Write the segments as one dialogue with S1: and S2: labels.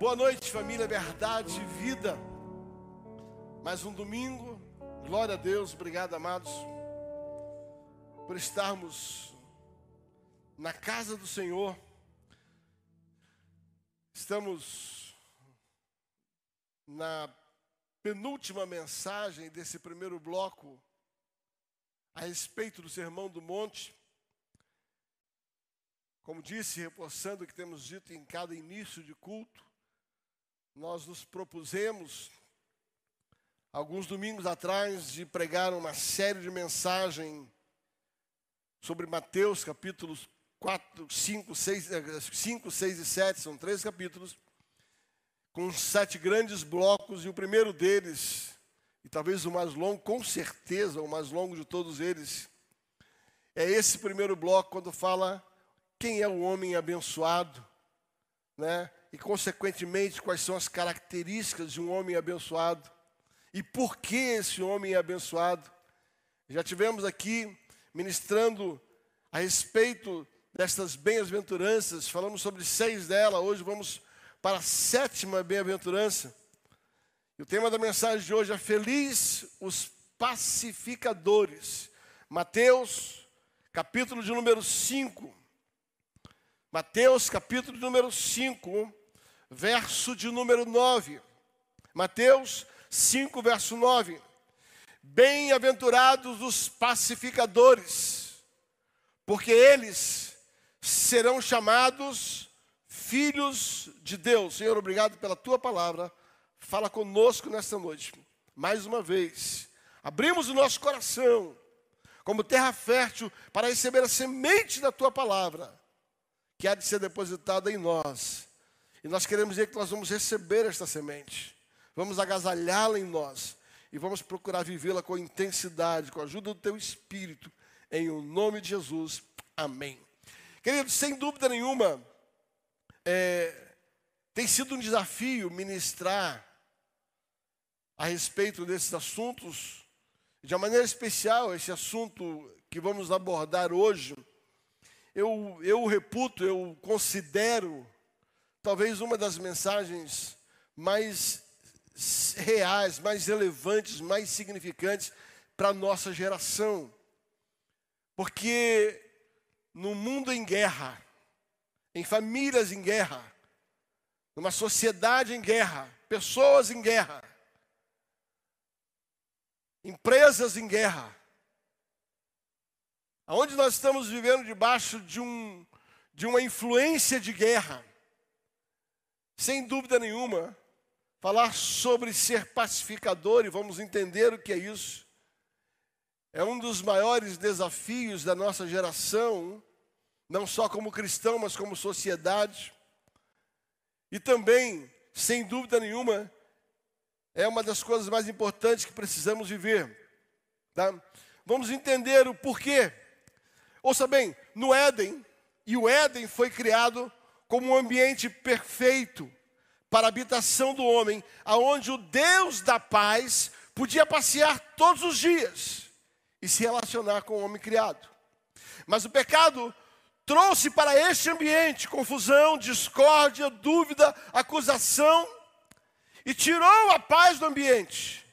S1: Boa noite, família Verdade Vida. Mais um domingo. Glória a Deus. Obrigado, amados, por estarmos na casa do Senhor. Estamos na penúltima mensagem desse primeiro bloco a respeito do Sermão do Monte. Como disse, reforçando o que temos dito em cada início de culto, nós nos propusemos, alguns domingos atrás, de pregar uma série de mensagens sobre Mateus, capítulos 4, 5, 6, 5, 6 e 7, são três capítulos, com sete grandes blocos, e o primeiro deles, e talvez o mais longo, com certeza o mais longo de todos eles, é esse primeiro bloco, quando fala quem é o homem abençoado, né? E consequentemente quais são as características de um homem abençoado e por que esse homem é abençoado. Já tivemos aqui ministrando a respeito destas bem-aventuranças, falamos sobre seis delas, hoje vamos para a sétima bem-aventurança. E o tema da mensagem de hoje é Feliz os pacificadores. Mateus, capítulo de número 5. Mateus capítulo número 5, verso de número 9. Mateus 5, verso 9. Bem-aventurados os pacificadores, porque eles serão chamados filhos de Deus. Senhor, obrigado pela tua palavra. Fala conosco nesta noite. Mais uma vez, abrimos o nosso coração como terra fértil para receber a semente da tua palavra que há de ser depositada em nós. E nós queremos dizer que nós vamos receber esta semente, vamos agasalhá-la em nós e vamos procurar vivê-la com intensidade, com a ajuda do teu Espírito, em o nome de Jesus. Amém. Queridos, sem dúvida nenhuma, é, tem sido um desafio ministrar a respeito desses assuntos, de uma maneira especial, esse assunto que vamos abordar hoje eu, eu reputo, eu considero, talvez uma das mensagens mais reais, mais relevantes, mais significantes para a nossa geração. Porque no mundo em guerra, em famílias em guerra, numa sociedade em guerra, pessoas em guerra, empresas em guerra, onde nós estamos vivendo debaixo de, um, de uma influência de guerra, sem dúvida nenhuma, falar sobre ser pacificador, e vamos entender o que é isso, é um dos maiores desafios da nossa geração, não só como cristão, mas como sociedade, e também, sem dúvida nenhuma, é uma das coisas mais importantes que precisamos viver. Tá? Vamos entender o porquê Ouça bem, no Éden, e o Éden foi criado como um ambiente perfeito para a habitação do homem, aonde o Deus da paz podia passear todos os dias e se relacionar com o homem criado. Mas o pecado trouxe para este ambiente confusão, discórdia, dúvida, acusação e tirou a paz do ambiente.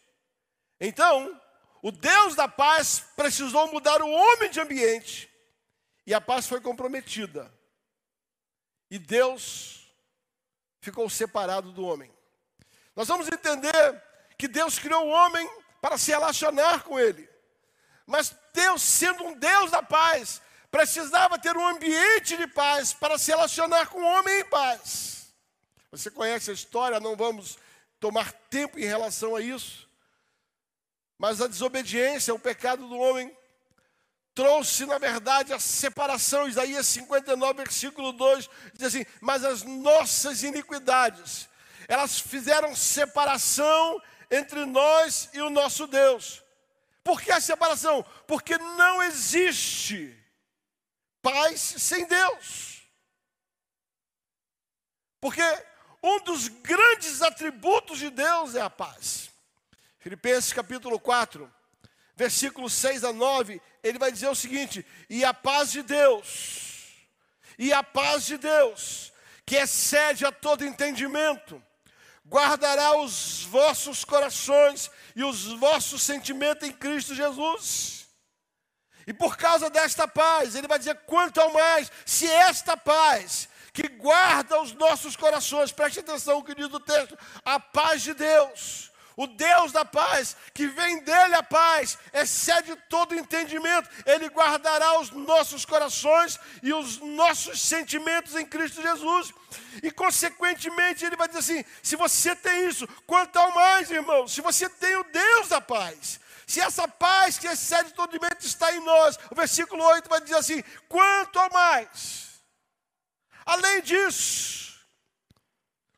S1: Então, o Deus da paz precisou mudar o homem de ambiente e a paz foi comprometida. E Deus ficou separado do homem. Nós vamos entender que Deus criou o homem para se relacionar com ele. Mas Deus, sendo um Deus da paz, precisava ter um ambiente de paz para se relacionar com o homem em paz. Você conhece a história, não vamos tomar tempo em relação a isso. Mas a desobediência, o pecado do homem, trouxe, na verdade, a separação. Isaías 59, versículo 2 diz assim: Mas as nossas iniquidades, elas fizeram separação entre nós e o nosso Deus. Por que a separação? Porque não existe paz sem Deus. Porque um dos grandes atributos de Deus é a paz. Filipenses capítulo 4, versículos 6 a 9, ele vai dizer o seguinte: e a paz de Deus, e a paz de Deus, que excede a todo entendimento, guardará os vossos corações e os vossos sentimentos em Cristo Jesus. E por causa desta paz, ele vai dizer: quanto ao mais, se esta paz que guarda os nossos corações, preste atenção o que diz o texto, a paz de Deus o Deus da paz, que vem dele a paz, excede todo entendimento, ele guardará os nossos corações e os nossos sentimentos em Cristo Jesus. E consequentemente ele vai dizer assim: se você tem isso, quanto ao mais, irmão, se você tem o Deus da paz, se essa paz que excede todo entendimento está em nós, o versículo 8 vai dizer assim: quanto ao mais. Além disso,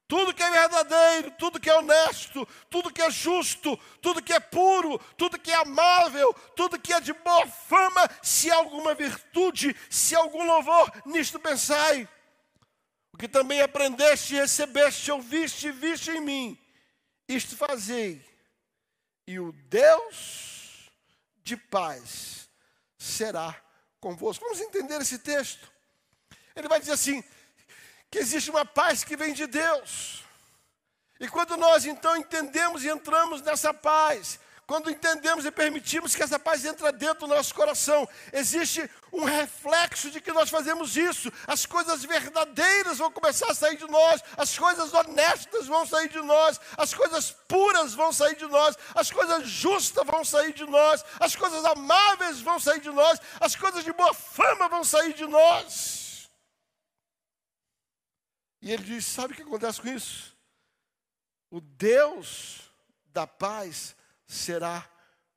S1: tudo que é verdadeiro, tudo que é honesto, tudo que é justo, tudo que é puro, tudo que é amável, tudo que é de boa fama, se alguma virtude, se algum louvor, nisto pensai. O que também aprendeste, recebeste, ouviste, viste em mim, isto fazei. E o Deus de paz será convosco. Vamos entender esse texto. Ele vai dizer assim: que existe uma paz que vem de Deus. E quando nós então entendemos e entramos nessa paz, quando entendemos e permitimos que essa paz entre dentro do nosso coração, existe um reflexo de que nós fazemos isso. As coisas verdadeiras vão começar a sair de nós, as coisas honestas vão sair de nós, as coisas puras vão sair de nós, as coisas justas vão sair de nós, as coisas amáveis vão sair de nós, as coisas de boa fama vão sair de nós. E ele diz: sabe o que acontece com isso? O Deus da paz será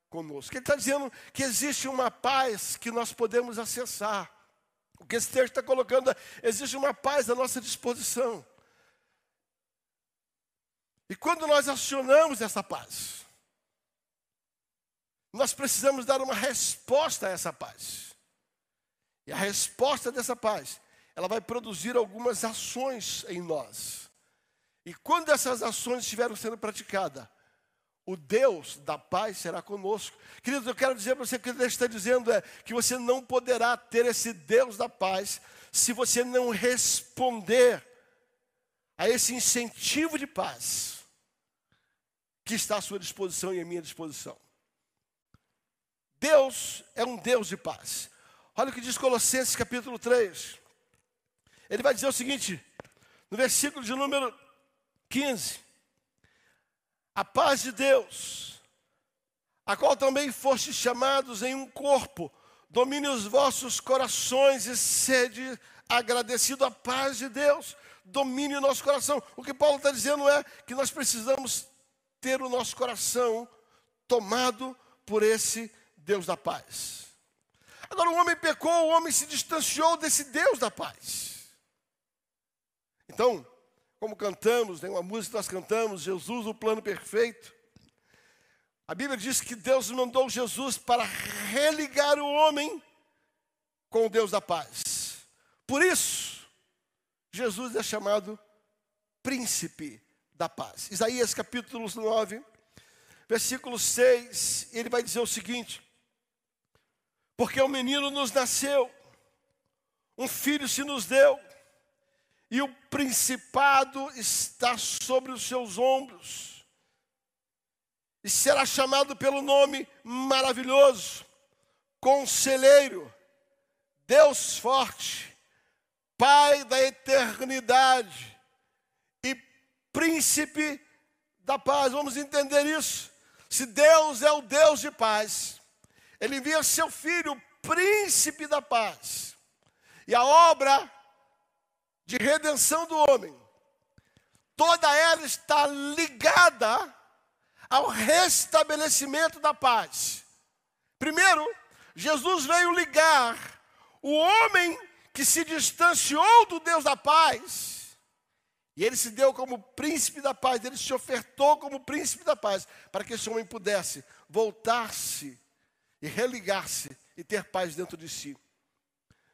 S1: conosco. Ele está dizendo que existe uma paz que nós podemos acessar. O que esse texto está colocando é: existe uma paz à nossa disposição. E quando nós acionamos essa paz, nós precisamos dar uma resposta a essa paz. E a resposta dessa paz ela vai produzir algumas ações em nós. E quando essas ações estiverem sendo praticadas, o Deus da paz será conosco. Queridos, eu quero dizer para você que Deus está dizendo é que você não poderá ter esse Deus da paz se você não responder a esse incentivo de paz que está à sua disposição e à minha disposição. Deus é um Deus de paz. Olha o que diz Colossenses capítulo 3. Ele vai dizer o seguinte, no versículo de número 15: A paz de Deus, a qual também fostes chamados em um corpo, domine os vossos corações e sede agradecido a paz de Deus, domine o nosso coração. O que Paulo está dizendo é que nós precisamos ter o nosso coração tomado por esse Deus da paz. Agora o homem pecou, o homem se distanciou desse Deus da paz. Então, como cantamos, tem uma música que nós cantamos, Jesus, o plano perfeito. A Bíblia diz que Deus mandou Jesus para religar o homem com o Deus da paz. Por isso, Jesus é chamado príncipe da paz. Isaías capítulo 9, versículo 6, ele vai dizer o seguinte: Porque um menino nos nasceu, um filho se nos deu, e o principado está sobre os seus ombros, e será chamado pelo nome maravilhoso, Conselheiro, Deus forte, Pai da eternidade e Príncipe da paz. Vamos entender isso. Se Deus é o Deus de paz, Ele envia seu Filho, Príncipe da paz, e a obra de redenção do homem, toda ela está ligada ao restabelecimento da paz. Primeiro, Jesus veio ligar o homem que se distanciou do Deus da paz, e ele se deu como príncipe da paz, ele se ofertou como príncipe da paz, para que esse homem pudesse voltar-se e religar-se e ter paz dentro de si.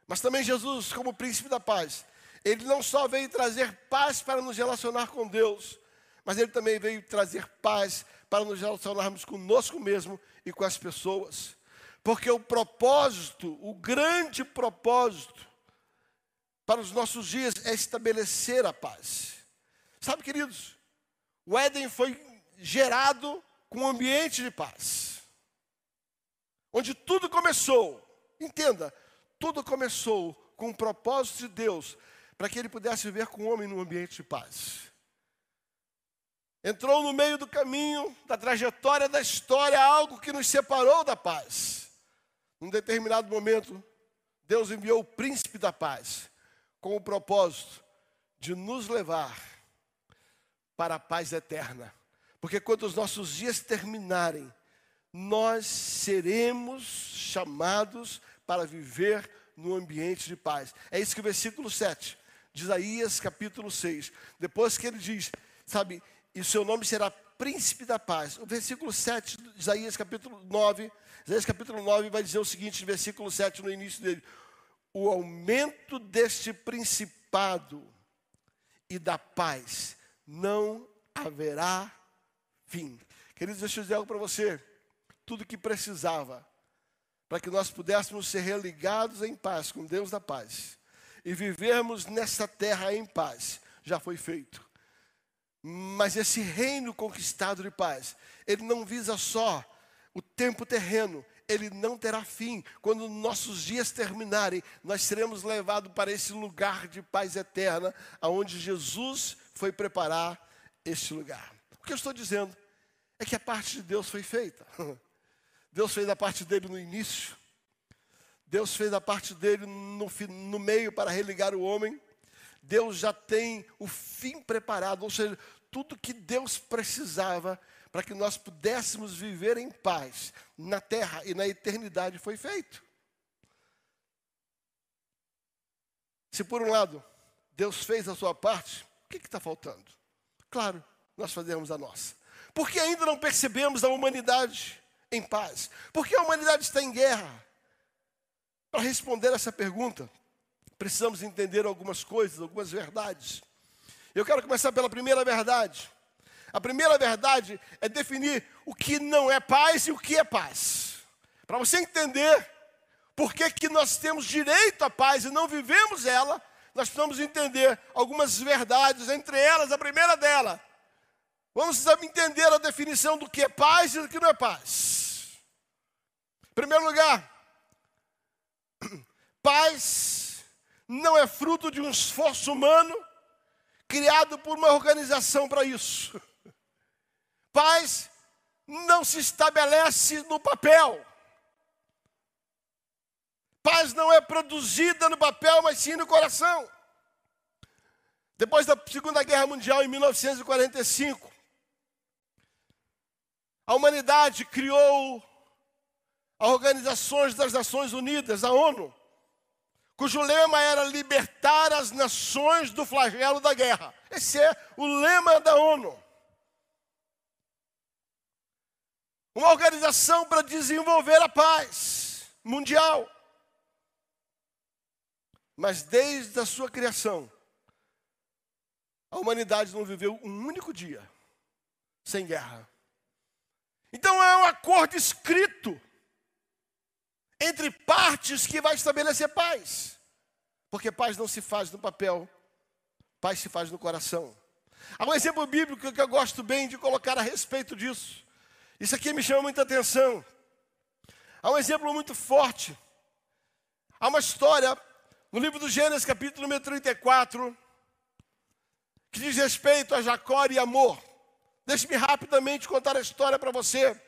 S1: Mas também Jesus, como príncipe da paz, ele não só veio trazer paz para nos relacionar com Deus, mas ele também veio trazer paz para nos relacionarmos conosco mesmo e com as pessoas. Porque o propósito, o grande propósito para os nossos dias é estabelecer a paz. Sabe, queridos, o Éden foi gerado com um ambiente de paz, onde tudo começou. Entenda, tudo começou com o propósito de Deus para que ele pudesse viver com o homem num ambiente de paz. Entrou no meio do caminho, da trajetória da história, algo que nos separou da paz. Num determinado momento, Deus enviou o príncipe da paz com o propósito de nos levar para a paz eterna. Porque quando os nossos dias terminarem, nós seremos chamados para viver no ambiente de paz. É isso que o versículo 7 de Isaías capítulo 6. Depois que ele diz, sabe, e o seu nome será príncipe da paz. O versículo 7 de Isaías capítulo 9, Isaías capítulo 9 vai dizer o seguinte, versículo 7 no início dele: o aumento deste principado e da paz não haverá fim. Queridos, deixa eu dizer algo para você. Tudo que precisava para que nós pudéssemos ser religados em paz com Deus da paz e vivermos nessa terra em paz, já foi feito. Mas esse reino conquistado de paz, ele não visa só o tempo terreno, ele não terá fim. Quando nossos dias terminarem, nós seremos levados para esse lugar de paz eterna, aonde Jesus foi preparar este lugar. O que eu estou dizendo é que a parte de Deus foi feita. Deus fez a parte dele no início. Deus fez a parte dele no, no meio para religar o homem. Deus já tem o fim preparado, ou seja, tudo que Deus precisava para que nós pudéssemos viver em paz na terra e na eternidade foi feito. Se por um lado Deus fez a sua parte, o que está faltando? Claro, nós fazemos a nossa. Porque ainda não percebemos a humanidade em paz? Porque a humanidade está em guerra? Para responder essa pergunta, precisamos entender algumas coisas, algumas verdades. Eu quero começar pela primeira verdade. A primeira verdade é definir o que não é paz e o que é paz. Para você entender por que, que nós temos direito à paz e não vivemos ela, nós precisamos entender algumas verdades, entre elas, a primeira dela. Vamos entender a definição do que é paz e do que não é paz. Em primeiro lugar, paz não é fruto de um esforço humano criado por uma organização para isso. Paz não se estabelece no papel. Paz não é produzida no papel, mas sim no coração. Depois da Segunda Guerra Mundial, em 1945, a humanidade criou a Organização das Nações Unidas, a ONU, cujo lema era libertar as nações do flagelo da guerra. Esse é o lema da ONU. uma organização para desenvolver a paz mundial. Mas desde a sua criação, a humanidade não viveu um único dia sem guerra. Então é um acordo escrito entre partes que vai estabelecer paz. Porque paz não se faz no papel, paz se faz no coração. Há um exemplo bíblico que eu gosto bem de colocar a respeito disso. Isso aqui me chama muita atenção. Há um exemplo muito forte. Há uma história no livro do Gênesis, capítulo número 34, que diz respeito a Jacó e amor. Deixe-me rapidamente contar a história para você.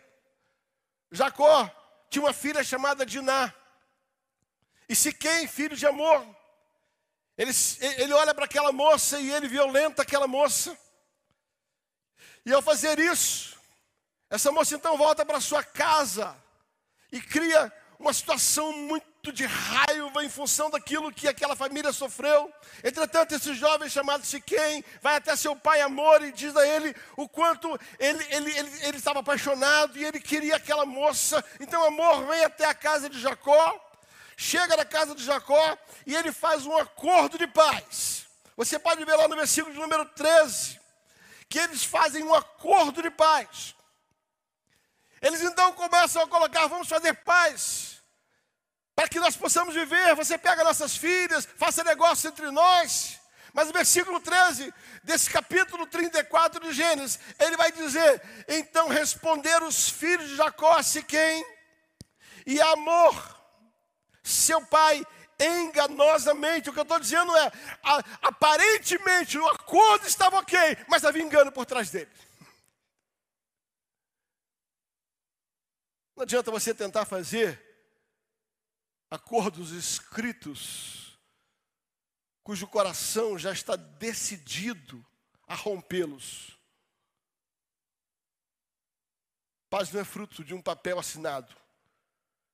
S1: Jacó tinha uma filha chamada Diná. E Siquém, filho de amor, ele, ele olha para aquela moça e ele violenta aquela moça. E ao fazer isso, essa moça então volta para sua casa e cria uma situação muito de raiva em função daquilo que aquela família sofreu. Entretanto, esse jovem chamado Siquém vai até seu pai Amor e diz a ele o quanto ele, ele, ele, ele estava apaixonado e ele queria aquela moça. Então, Amor vem até a casa de Jacó, chega na casa de Jacó e ele faz um acordo de paz. Você pode ver lá no versículo de número 13 que eles fazem um acordo de paz. Eles então começam a colocar: vamos fazer paz, para que nós possamos viver. Você pega nossas filhas, faça negócio entre nós. Mas o versículo 13 desse capítulo 34 de Gênesis, ele vai dizer: Então responderam os filhos de Jacó a Siquém e Amor, seu pai, enganosamente. O que eu estou dizendo é: a, aparentemente o acordo estava ok, mas havia engano por trás dele. Não adianta você tentar fazer acordos escritos, cujo coração já está decidido a rompê-los. Paz não é fruto de um papel assinado.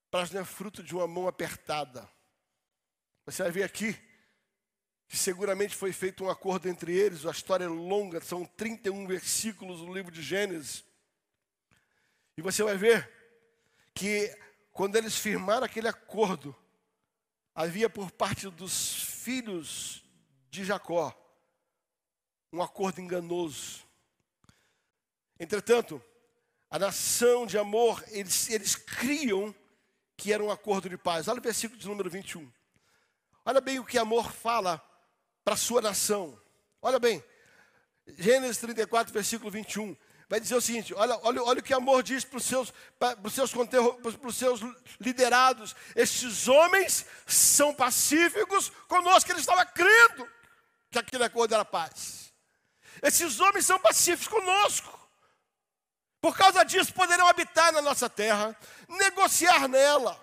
S1: Paz não é fruto de uma mão apertada. Você vai ver aqui que seguramente foi feito um acordo entre eles, a história é longa, são 31 versículos no livro de Gênesis. E você vai ver que quando eles firmaram aquele acordo, havia por parte dos filhos de Jacó um acordo enganoso. Entretanto, a nação de amor, eles, eles criam que era um acordo de paz. Olha o versículo de número 21. Olha bem o que amor fala para a sua nação. Olha bem, Gênesis 34, versículo 21 vai dizer o seguinte: olha, olha, olha o que amor diz para os seus, para os seus, para os seus liderados. Estes homens são pacíficos conosco, ele estava crendo que aquele acordo era paz. Esses homens são pacíficos conosco. Por causa disso, poderão habitar na nossa terra, negociar nela.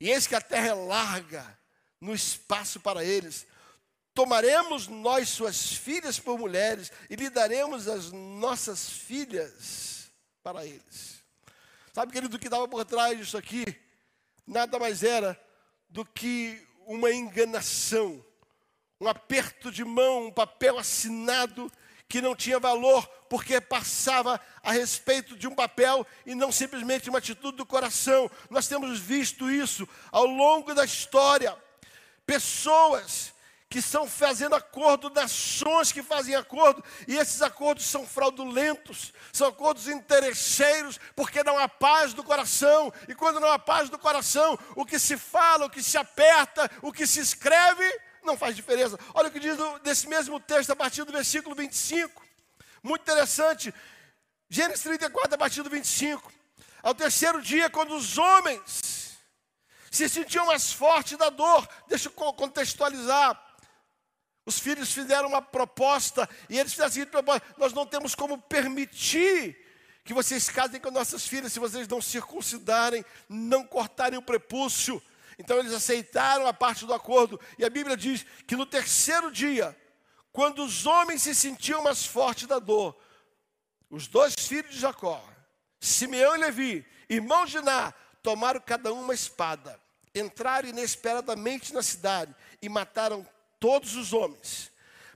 S1: E eis que a terra é larga no espaço para eles, Tomaremos nós suas filhas por mulheres e lhe daremos as nossas filhas para eles. Sabe, querido, o que estava por trás disso aqui? Nada mais era do que uma enganação, um aperto de mão, um papel assinado que não tinha valor, porque passava a respeito de um papel e não simplesmente uma atitude do coração. Nós temos visto isso ao longo da história. Pessoas que estão fazendo acordo, nações que fazem acordo, e esses acordos são fraudulentos, são acordos interesseiros, porque não há paz do coração, e quando não há paz do coração, o que se fala, o que se aperta, o que se escreve, não faz diferença. Olha o que diz desse mesmo texto, a partir do versículo 25, muito interessante, Gênesis 34, a partir do 25. Ao terceiro dia, quando os homens se sentiam mais fortes da dor, deixa eu contextualizar. Os filhos fizeram uma proposta e eles fizeram a seguinte proposta: nós não temos como permitir que vocês casem com nossas filhas se vocês não circuncidarem, não cortarem o prepúcio. Então eles aceitaram a parte do acordo. E a Bíblia diz que no terceiro dia, quando os homens se sentiam mais fortes da dor, os dois filhos de Jacó, Simeão e Levi, irmãos de Ná, tomaram cada um uma espada, entraram inesperadamente na cidade e mataram todos os homens.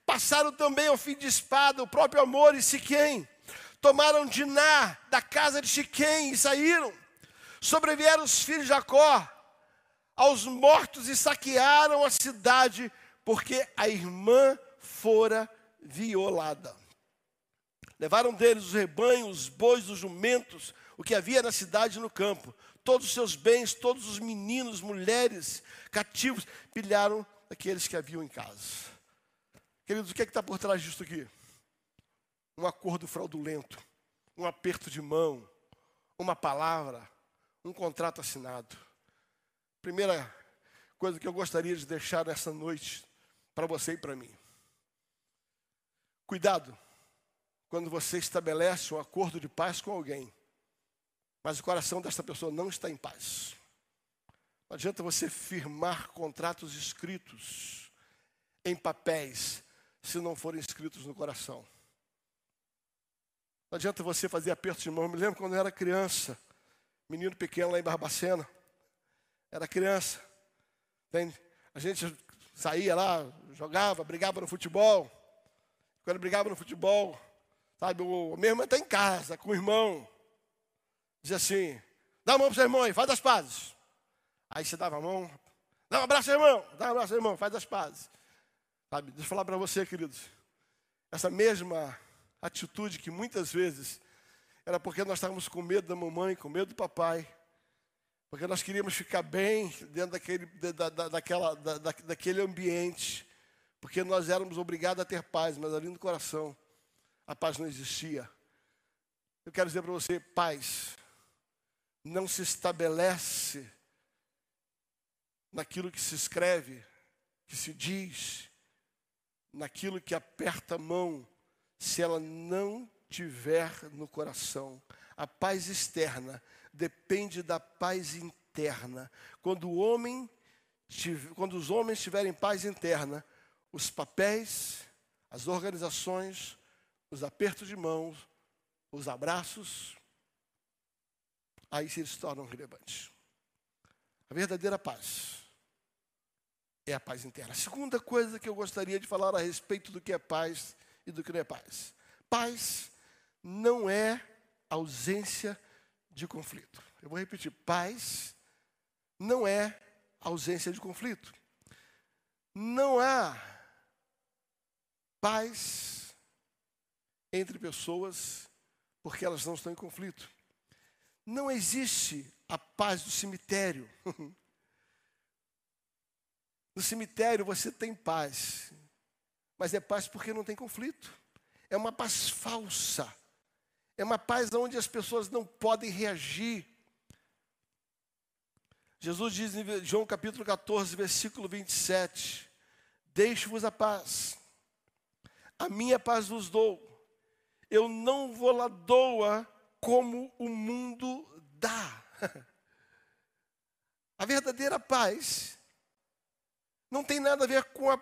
S1: Passaram também ao fim de espada o próprio amor e Siquém. Tomaram Diná da casa de Siquém e saíram. Sobrevieram os filhos de Jacó aos mortos e saquearam a cidade, porque a irmã fora violada. Levaram deles os rebanhos, os bois, os jumentos, o que havia na cidade e no campo, todos os seus bens, todos os meninos, mulheres, cativos, pilharam daqueles que haviam em casa. Queridos, o que é está por trás disso aqui? Um acordo fraudulento, um aperto de mão, uma palavra, um contrato assinado. Primeira coisa que eu gostaria de deixar nessa noite para você e para mim. Cuidado quando você estabelece um acordo de paz com alguém, mas o coração dessa pessoa não está em paz. Não adianta você firmar contratos escritos em papéis se não forem escritos no coração. Não adianta você fazer aperto de mão. Eu me lembro quando eu era criança, menino pequeno lá em Barbacena. Era criança. Entende? A gente saía lá, jogava, brigava no futebol. Quando brigava no futebol, sabe, o meu irmão está em casa com o irmão. Dizia assim: dá a mão para o seu irmão aí, faz as pazes. Aí você dava a mão, dá um abraço, irmão, dá um abraço, irmão, faz as pazes. Sabe, deixa eu falar para você, queridos. Essa mesma atitude que muitas vezes era porque nós estávamos com medo da mamãe, com medo do papai. Porque nós queríamos ficar bem dentro daquele, da, da, daquela, da, daquele ambiente. Porque nós éramos obrigados a ter paz, mas ali no coração a paz não existia. Eu quero dizer para você, paz não se estabelece naquilo que se escreve, que se diz, naquilo que aperta a mão, se ela não tiver no coração. A paz externa depende da paz interna. Quando o homem quando os homens tiverem paz interna, os papéis, as organizações, os apertos de mãos, os abraços, aí se eles tornam relevantes. A verdadeira paz é a paz interna. A segunda coisa que eu gostaria de falar a respeito do que é paz e do que não é paz. Paz não é ausência de conflito. Eu vou repetir: paz não é ausência de conflito. Não há paz entre pessoas porque elas não estão em conflito. Não existe a paz do cemitério. No cemitério você tem paz, mas é paz porque não tem conflito. É uma paz falsa. É uma paz onde as pessoas não podem reagir. Jesus diz em João capítulo 14, versículo 27: Deixo-vos a paz, a minha paz vos dou. Eu não vou lá doa como o mundo dá. A verdadeira paz não tem nada a ver com a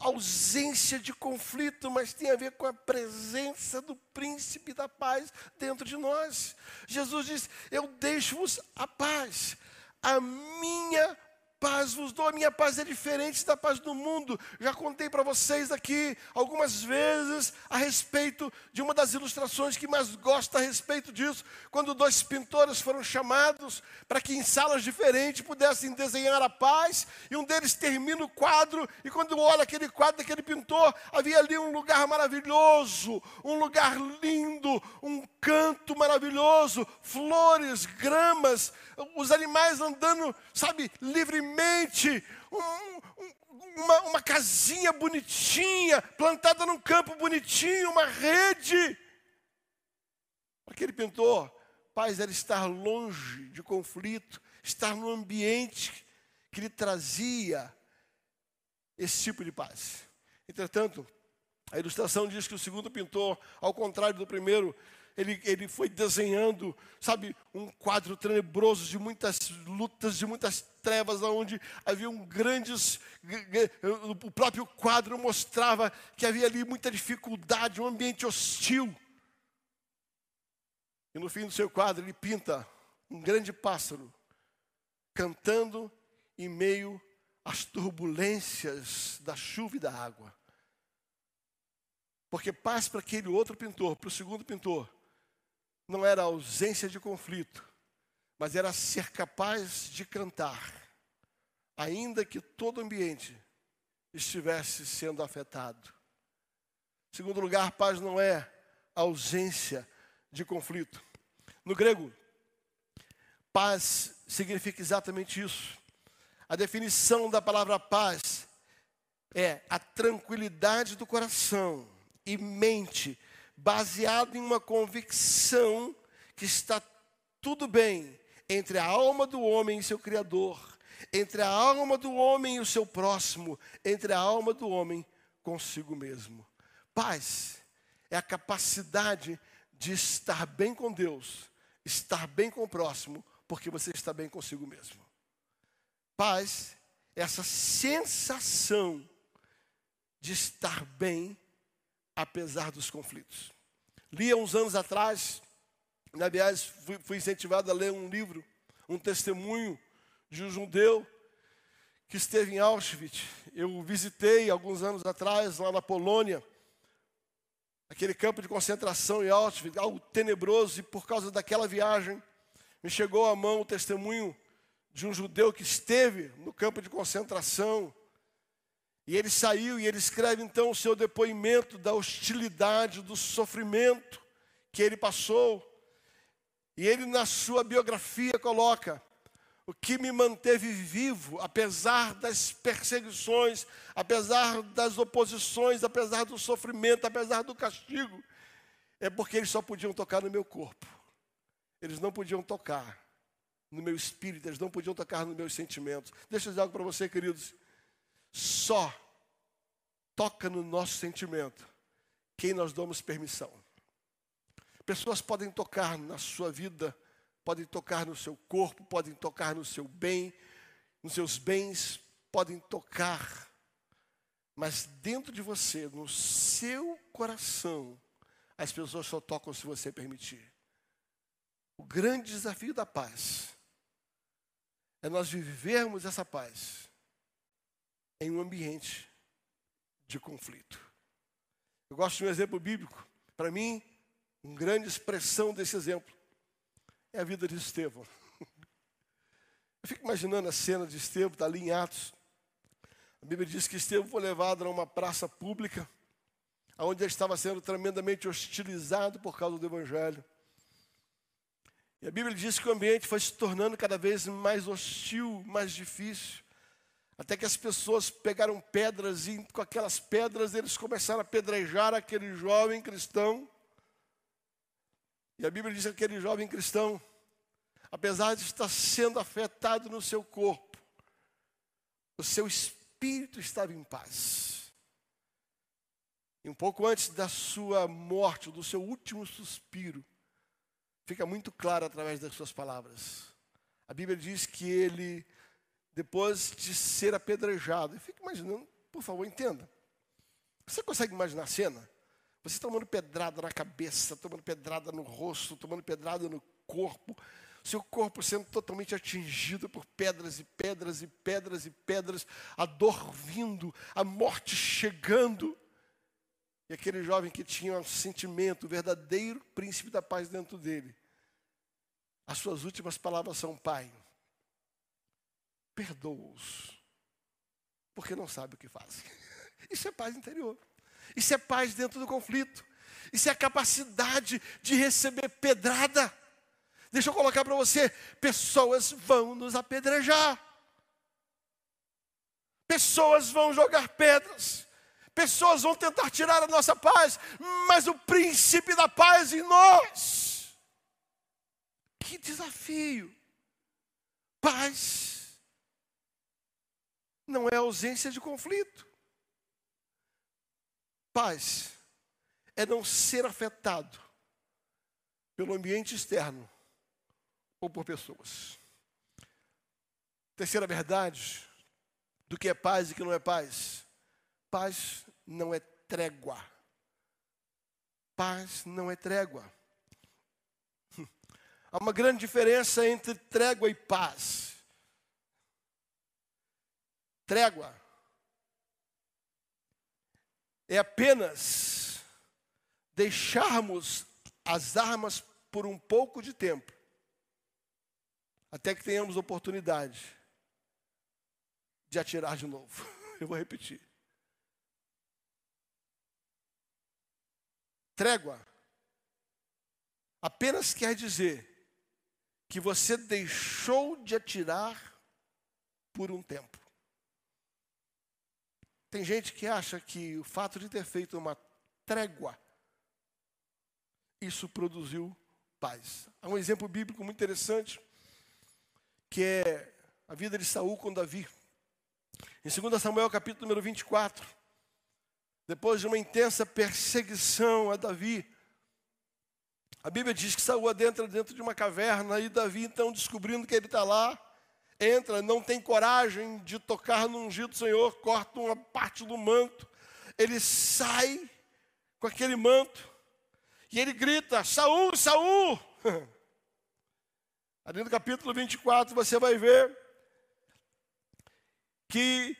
S1: ausência de conflito, mas tem a ver com a presença do príncipe da paz dentro de nós. Jesus diz: Eu deixo-vos a paz, a minha paz vos dou, a minha paz é diferente da paz do mundo. Já contei para vocês aqui algumas vezes a respeito de uma das ilustrações que mais gosto a respeito disso, quando dois pintores foram chamados para que em salas diferentes pudessem desenhar a paz, e um deles termina o quadro, e quando olha aquele quadro daquele pintor, havia ali um lugar maravilhoso, um lugar lindo, um canto maravilhoso, flores, gramas, os animais andando, sabe, livremente, um, uma, uma casinha bonitinha, plantada num campo bonitinho, uma rede. Aquele pintor, paz era estar longe de conflito, estar no ambiente que lhe trazia esse tipo de paz. Entretanto, a ilustração diz que o segundo pintor, ao contrário do primeiro, ele, ele foi desenhando, sabe, um quadro tenebroso de muitas lutas, de muitas trevas, onde havia um grandes. O próprio quadro mostrava que havia ali muita dificuldade, um ambiente hostil. E no fim do seu quadro, ele pinta um grande pássaro cantando em meio às turbulências da chuva e da água. Porque paz para aquele outro pintor, para o segundo pintor, não era a ausência de conflito, mas era ser capaz de cantar, ainda que todo o ambiente estivesse sendo afetado. Segundo lugar, paz não é ausência de conflito. No grego, paz significa exatamente isso. A definição da palavra paz é a tranquilidade do coração e mente baseado em uma convicção que está tudo bem entre a alma do homem e seu Criador, entre a alma do homem e o seu próximo, entre a alma do homem consigo mesmo. Paz é a capacidade de estar bem com Deus, estar bem com o próximo, porque você está bem consigo mesmo. Paz é essa sensação de estar bem apesar dos conflitos. Li há uns anos atrás, aliás, fui, fui incentivado a ler um livro, um testemunho de um judeu que esteve em Auschwitz. Eu visitei alguns anos atrás, lá na Polônia, aquele campo de concentração em Auschwitz, algo tenebroso, e por causa daquela viagem, me chegou à mão o testemunho de um judeu que esteve no campo de concentração e ele saiu e ele escreve então o seu depoimento da hostilidade, do sofrimento que ele passou. E ele, na sua biografia, coloca: o que me manteve vivo, apesar das perseguições, apesar das oposições, apesar do sofrimento, apesar do castigo, é porque eles só podiam tocar no meu corpo. Eles não podiam tocar no meu espírito, eles não podiam tocar nos meus sentimentos. Deixa eu dizer algo para você, queridos. Só toca no nosso sentimento quem nós damos permissão. Pessoas podem tocar na sua vida podem tocar no seu corpo, podem tocar no seu bem, nos seus bens, podem tocar. Mas dentro de você, no seu coração, as pessoas só tocam se você permitir. O grande desafio da paz é nós vivermos essa paz em um ambiente de conflito. Eu gosto de um exemplo bíblico. Para mim, uma grande expressão desse exemplo é a vida de Estevão. Eu fico imaginando a cena de Estevão, está ali em Atos. A Bíblia diz que Estevão foi levado a uma praça pública, onde ele estava sendo tremendamente hostilizado por causa do Evangelho. E a Bíblia diz que o ambiente foi se tornando cada vez mais hostil, mais difícil. Até que as pessoas pegaram pedras e com aquelas pedras eles começaram a pedrejar aquele jovem cristão. E a Bíblia diz que aquele jovem cristão, apesar de estar sendo afetado no seu corpo, o seu espírito estava em paz. E um pouco antes da sua morte, do seu último suspiro, fica muito claro através das suas palavras. A Bíblia diz que ele, depois de ser apedrejado, eu fico imaginando, por favor, entenda. Você consegue imaginar a cena? Você tomando pedrada na cabeça, tomando pedrada no rosto, tomando pedrada no corpo, seu corpo sendo totalmente atingido por pedras e pedras e pedras e pedras, a dor vindo, a morte chegando. E aquele jovem que tinha um sentimento, verdadeiro príncipe da paz dentro dele. As suas últimas palavras são: Pai, perdoa-os, porque não sabe o que fazem. Isso é paz interior. Isso é paz dentro do conflito. Isso é a capacidade de receber pedrada. Deixa eu colocar para você: pessoas vão nos apedrejar, pessoas vão jogar pedras, pessoas vão tentar tirar a nossa paz, mas o príncipe da paz em nós. Que desafio! Paz não é ausência de conflito. Paz é não ser afetado pelo ambiente externo ou por pessoas. Terceira verdade do que é paz e que não é paz. Paz não é trégua. Paz não é trégua. Há uma grande diferença entre trégua e paz. Trégua é apenas deixarmos as armas por um pouco de tempo, até que tenhamos oportunidade de atirar de novo. Eu vou repetir. Trégua apenas quer dizer que você deixou de atirar por um tempo. Tem gente que acha que o fato de ter feito uma trégua, isso produziu paz. Há um exemplo bíblico muito interessante, que é a vida de Saul com Davi. Em 2 Samuel, capítulo número 24, depois de uma intensa perseguição a Davi, a Bíblia diz que Saul adentra dentro de uma caverna e Davi, então, descobrindo que ele está lá, entra, não tem coragem de tocar no ungido do Senhor, corta uma parte do manto, ele sai com aquele manto e ele grita: Saul, Saul! Ali no capítulo 24 você vai ver que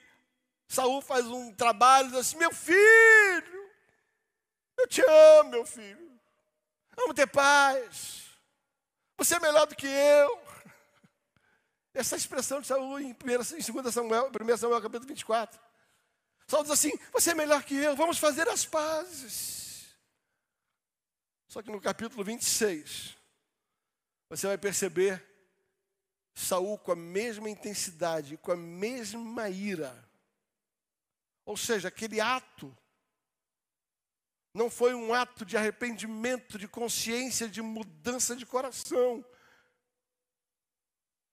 S1: Saul faz um trabalho assim: Meu filho, eu te amo, meu filho, amo ter paz, você é melhor do que eu. Essa expressão de Saul em, 2 Samuel, 1 Samuel capítulo 24. Saul diz assim: Você é melhor que eu, vamos fazer as pazes. Só que no capítulo 26, você vai perceber Saul com a mesma intensidade, com a mesma ira. Ou seja, aquele ato não foi um ato de arrependimento, de consciência, de mudança de coração.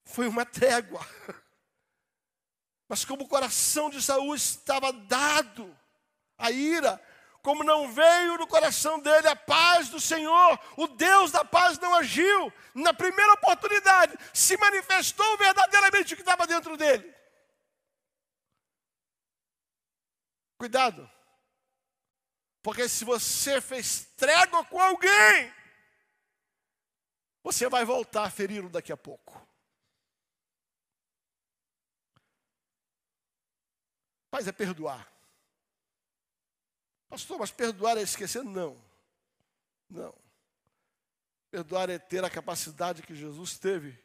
S1: Foi uma trégua. Mas como o coração de Saul estava dado à ira, como não veio no coração dele a paz do Senhor, o Deus da paz não agiu. Na primeira oportunidade, se manifestou verdadeiramente o que estava dentro dele. Cuidado, porque se você fez trégua com alguém, você vai voltar a feri-lo daqui a pouco. Paz é perdoar. Pastor, mas perdoar é esquecer? Não. Não. Perdoar é ter a capacidade que Jesus teve.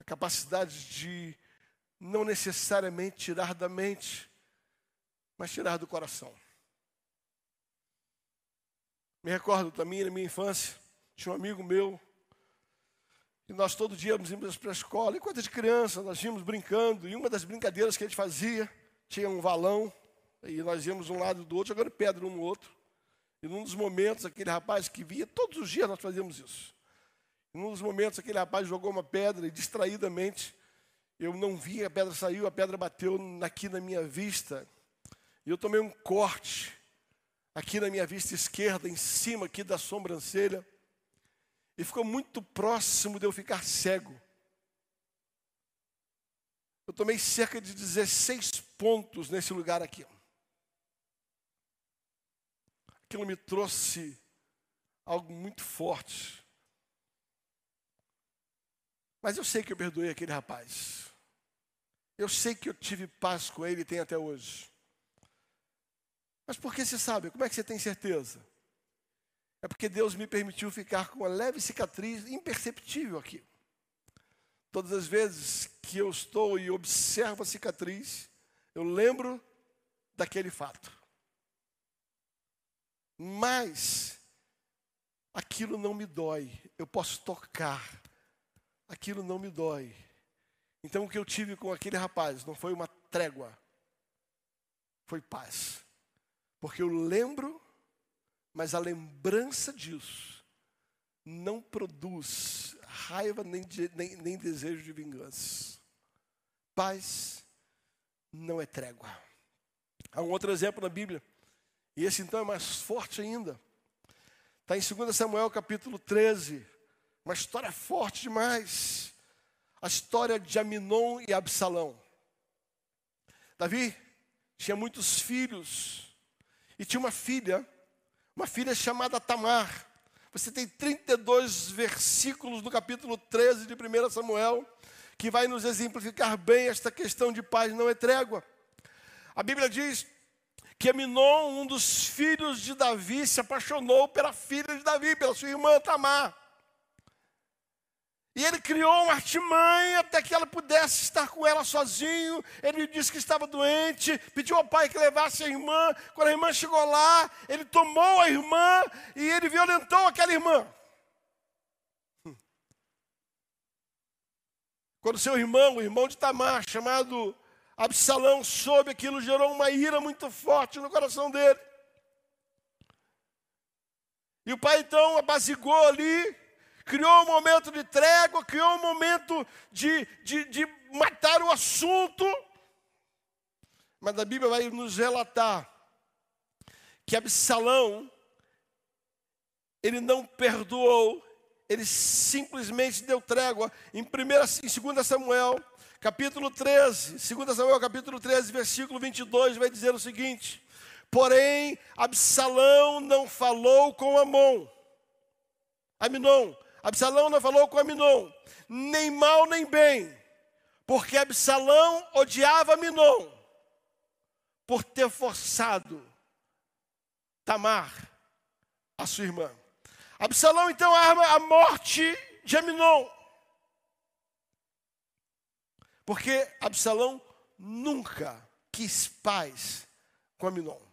S1: A capacidade de não necessariamente tirar da mente, mas tirar do coração. Me recordo também na minha infância, tinha um amigo meu, e nós todo dia íamos para a escola, enquanto de criança, nós íamos brincando, e uma das brincadeiras que a gente fazia, tinha um valão, e nós íamos um lado do outro, jogando pedra um no outro. E num dos momentos, aquele rapaz que via, todos os dias nós fazíamos isso. E num dos momentos, aquele rapaz jogou uma pedra e distraidamente, eu não vi, a pedra saiu, a pedra bateu aqui na minha vista. E eu tomei um corte aqui na minha vista esquerda, em cima aqui da sobrancelha. E ficou muito próximo de eu ficar cego. Eu tomei cerca de 16 pontos nesse lugar aqui aquilo me trouxe algo muito forte. Mas eu sei que eu perdoei aquele rapaz. Eu sei que eu tive paz com ele e tenho até hoje. Mas por que você sabe? Como é que você tem certeza? É porque Deus me permitiu ficar com uma leve cicatriz imperceptível aqui. Todas as vezes que eu estou e observo a cicatriz, eu lembro daquele fato. Mas aquilo não me dói. Eu posso tocar. Aquilo não me dói. Então o que eu tive com aquele rapaz não foi uma trégua, foi paz. Porque eu lembro, mas a lembrança disso não produz raiva nem, nem, nem desejo de vingança. Paz não é trégua. Há um outro exemplo na Bíblia e esse então é mais forte ainda. Está em 2 Samuel capítulo 13. Uma história forte demais. A história de Aminon e Absalão. Davi tinha muitos filhos. E tinha uma filha, uma filha chamada Tamar. Você tem 32 versículos do capítulo 13 de 1 Samuel, que vai nos exemplificar bem esta questão de paz não é trégua. A Bíblia diz que Aminon, um dos filhos de Davi, se apaixonou pela filha de Davi, pela sua irmã Tamar. E ele criou uma artimanha até que ela pudesse estar com ela sozinho. Ele disse que estava doente, pediu ao pai que levasse a irmã. Quando a irmã chegou lá, ele tomou a irmã e ele violentou aquela irmã. Quando seu irmão, o irmão de Tamar, chamado Absalão soube aquilo, gerou uma ira muito forte no coração dele. E o pai então apazigou ali, criou um momento de trégua, criou um momento de, de, de matar o assunto. Mas a Bíblia vai nos relatar que Absalão, ele não perdoou, ele simplesmente deu trégua. Em, primeira, em 2 Samuel, capítulo 13, 2 Samuel capítulo 13, versículo 22, vai dizer o seguinte: Porém, Absalão não falou com Amon, Aminon, Absalão não falou com Aminon, nem mal nem bem, porque Absalão odiava Aminon, por ter forçado Tamar, a sua irmã. Absalão então arma a morte de Aminon. Porque Absalão nunca quis paz com Aminon.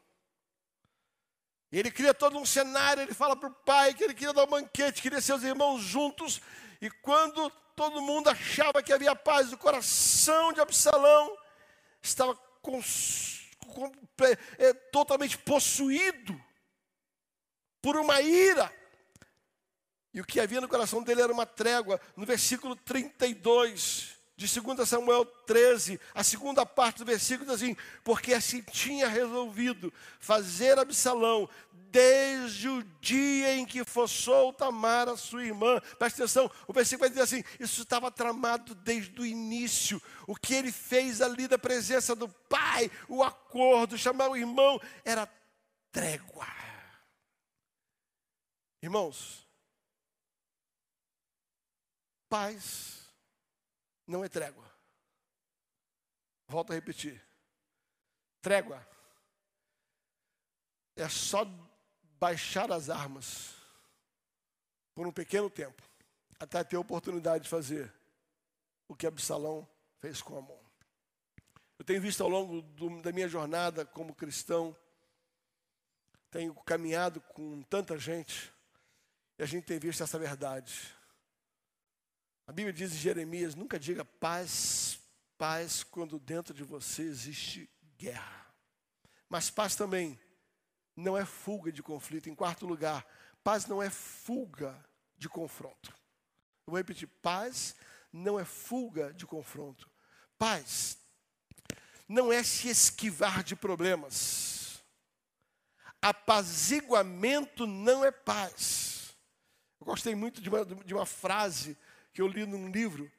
S1: Ele cria todo um cenário, ele fala para o pai que ele queria dar um banquete, queria seus irmãos juntos. E quando todo mundo achava que havia paz, o coração de Absalão estava é, totalmente possuído por uma ira. E o que havia no coração dele era uma trégua. No versículo 32, de 2 Samuel 13, a segunda parte do versículo diz assim: Porque assim tinha resolvido fazer Absalão desde o dia em que foi solta Mara, sua irmã. Presta atenção, o versículo vai dizer assim: Isso estava tramado desde o início. O que ele fez ali da presença do pai, o acordo, chamar o irmão, era trégua. Irmãos, paz não é trégua. Volto a repetir. Trégua é só baixar as armas por um pequeno tempo, até ter a oportunidade de fazer o que Absalão fez com Amon. Eu tenho visto ao longo do, da minha jornada como cristão, tenho caminhado com tanta gente, e a gente tem visto essa verdade. A Bíblia diz em Jeremias: nunca diga paz, paz, quando dentro de você existe guerra. Mas paz também não é fuga de conflito. Em quarto lugar, paz não é fuga de confronto. Eu vou repetir: paz não é fuga de confronto. Paz não é se esquivar de problemas. Apaziguamento não é paz. Eu gostei muito de uma, de uma frase que eu li num livro.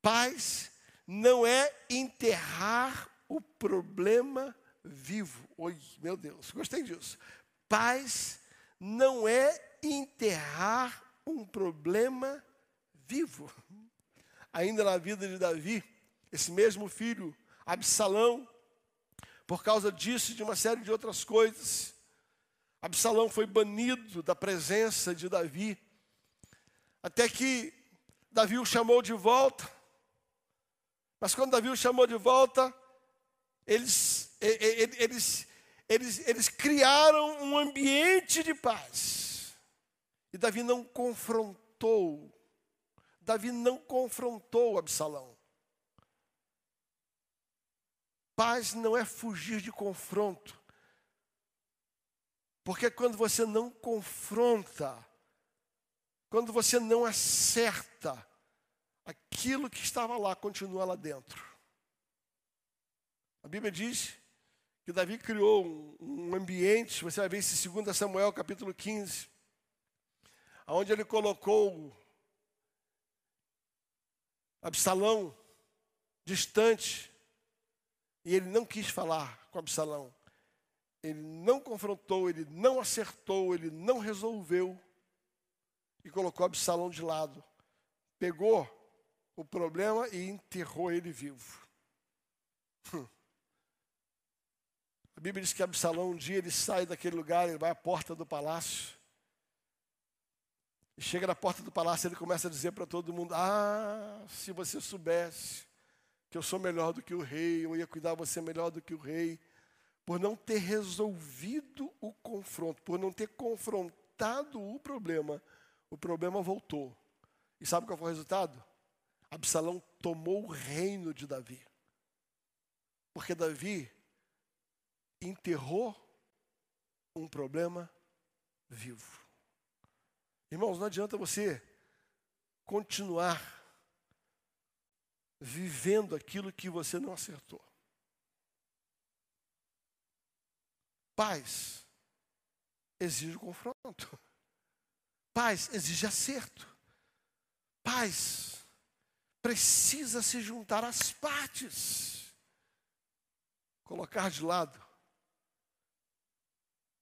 S1: Paz não é enterrar o problema vivo. Oi, meu Deus, gostei disso. Paz não é enterrar um problema vivo. Ainda na vida de Davi, esse mesmo filho, Absalão, por causa disso e de uma série de outras coisas, Absalão foi banido da presença de Davi, até que Davi o chamou de volta. Mas quando Davi o chamou de volta, eles, eles, eles, eles criaram um ambiente de paz. E Davi não confrontou. Davi não confrontou Absalão. Paz não é fugir de confronto. Porque quando você não confronta, quando você não acerta, aquilo que estava lá continua lá dentro. A Bíblia diz que Davi criou um, ambiente, você vai ver isso em 2 Samuel capítulo 15, onde ele colocou Absalão distante, e ele não quis falar com Absalão. Ele não confrontou, ele não acertou, ele não resolveu e colocou Absalão de lado. Pegou o problema e enterrou ele vivo. A Bíblia diz que Absalão um dia ele sai daquele lugar, ele vai à porta do palácio. E chega na porta do palácio, ele começa a dizer para todo mundo: Ah, se você soubesse que eu sou melhor do que o rei, eu ia cuidar você melhor do que o rei, por não ter resolvido o confronto, por não ter confrontado o problema, o problema voltou. E sabe qual foi o resultado? Absalão tomou o reino de Davi. Porque Davi enterrou um problema vivo. Irmãos, não adianta você continuar vivendo aquilo que você não acertou. Paz exige confronto. Paz exige acerto. Paz precisa se juntar às partes. Colocar de lado.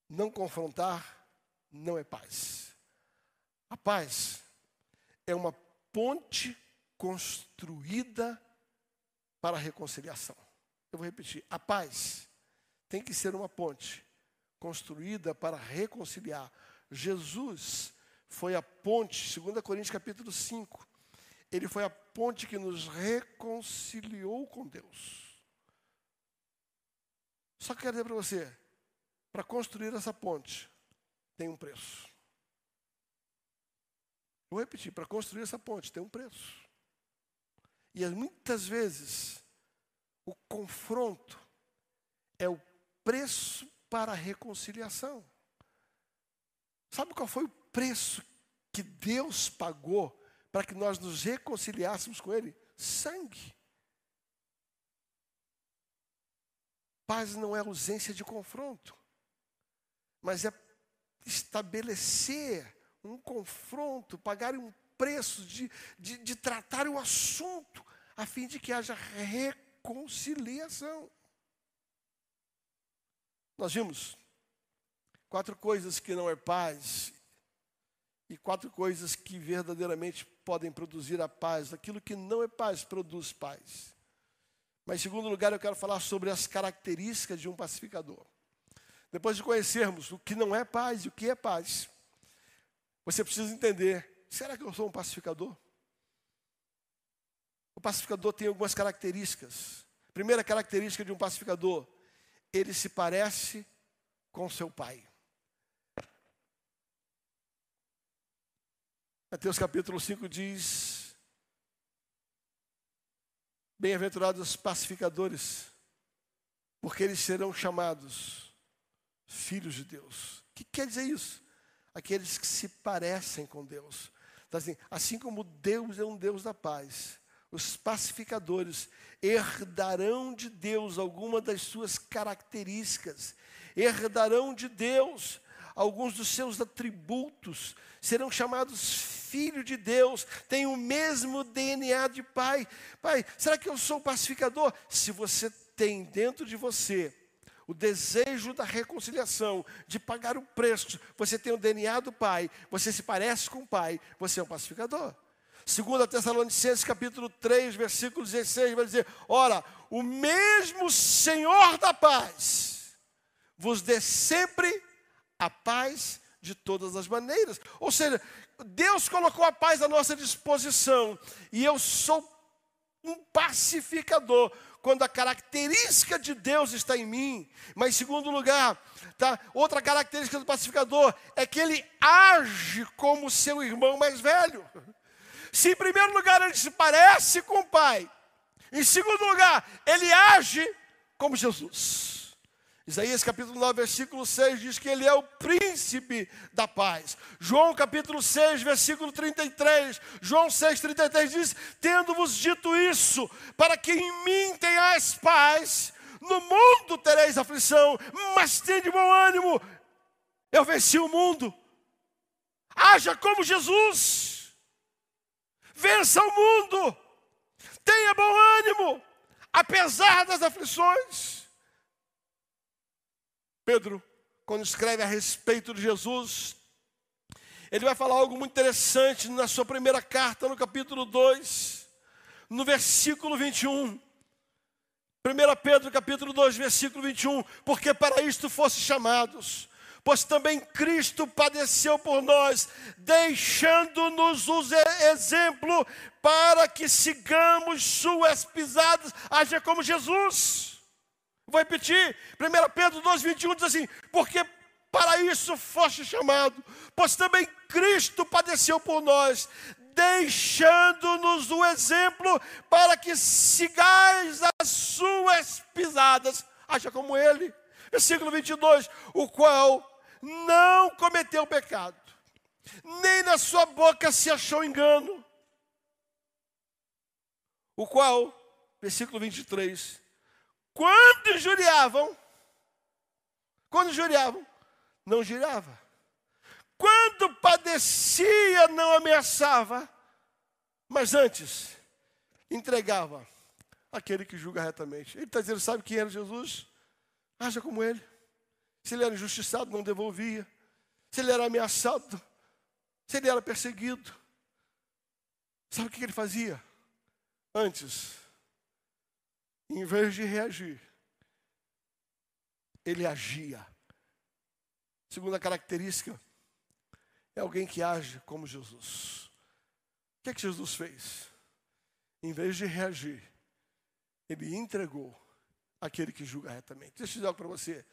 S1: Não confrontar não é paz. A paz é uma ponte construída para a reconciliação. Eu vou repetir: a paz tem que ser uma ponte construída para reconciliar. Jesus foi a ponte, 2 Coríntios capítulo 5, ele foi a ponte que nos reconciliou com Deus. Só quero dizer para você, para construir essa ponte, tem um preço. Vou repetir, para construir essa ponte tem um preço. E muitas vezes o confronto é o preço para a reconciliação. Sabe qual foi o preço que Deus pagou para que nós nos reconciliássemos com Ele? Sangue. Paz não é ausência de confronto, mas é estabelecer um confronto, pagar um preço de, de, de tratar o assunto, a fim de que haja reconciliação. Nós vimos quatro coisas que não é paz e quatro coisas que verdadeiramente podem produzir a paz. Aquilo que não é paz produz paz. Mas, em segundo lugar, eu quero falar sobre as características de um pacificador. Depois de conhecermos o que não é paz e o que é paz, você precisa entender: será que eu sou um pacificador? O pacificador tem algumas características. Primeira característica de um pacificador: ele se parece com seu pai. Mateus capítulo 5 diz: Bem-aventurados os pacificadores, porque eles serão chamados filhos de Deus. O que quer dizer isso? Aqueles que se parecem com Deus. Então, assim, assim como Deus é um Deus da paz, os pacificadores herdarão de Deus alguma das suas características, herdarão de Deus alguns dos seus atributos, serão chamados filho de Deus, têm o mesmo DNA de pai. Pai, será que eu sou pacificador? Se você tem dentro de você o desejo da reconciliação, de pagar o preço, você tem o DNA do pai, você se parece com o pai, você é um pacificador. Segundo Tessalonicenses capítulo 3, versículo 16, vai dizer: Ora, o mesmo Senhor da paz vos dê sempre a paz de todas as maneiras. Ou seja, Deus colocou a paz à nossa disposição, e eu sou um pacificador quando a característica de Deus está em mim. Mas em segundo lugar, tá? Outra característica do pacificador é que ele age como seu irmão mais velho. Se em primeiro lugar ele se parece com o Pai, em segundo lugar, ele age como Jesus. Isaías capítulo 9, versículo 6 diz que ele é o príncipe da paz. João capítulo 6, versículo 33, João 6, 33 diz: Tendo-vos dito isso, para que em mim tenhais paz, no mundo tereis aflição, mas tende bom ânimo, eu venci o mundo. Haja como Jesus vença o mundo, tenha bom ânimo, apesar das aflições. Pedro, quando escreve a respeito de Jesus, ele vai falar algo muito interessante na sua primeira carta, no capítulo 2, no versículo 21. 1 Pedro capítulo 2, versículo 21, porque para isto fosse chamados, pois também Cristo padeceu por nós, deixando-nos o exemplo para que sigamos suas pisadas, haja como Jesus. Vou repetir, 1 Pedro 2,21 diz assim: porque para isso foste chamado, pois também Cristo padeceu por nós, deixando-nos o exemplo para que sigais as suas pisadas, haja como Ele. Versículo 22, o qual não cometeu pecado, nem na sua boca se achou engano. O qual, versículo 23, quando injuriavam, quando injuriavam, não girava. Quando padecia, não ameaçava, mas antes entregava aquele que julga retamente. Ele está dizendo: sabe quem era Jesus? Haja como ele. Se ele era injustiçado, não devolvia. Se ele era ameaçado, se ele era perseguido. Sabe o que ele fazia? Antes, em vez de reagir, ele agia. Segunda característica é alguém que age como Jesus. O que é que Jesus fez? Em vez de reagir, ele entregou aquele que julga retamente. Deixa eu dizer algo para você.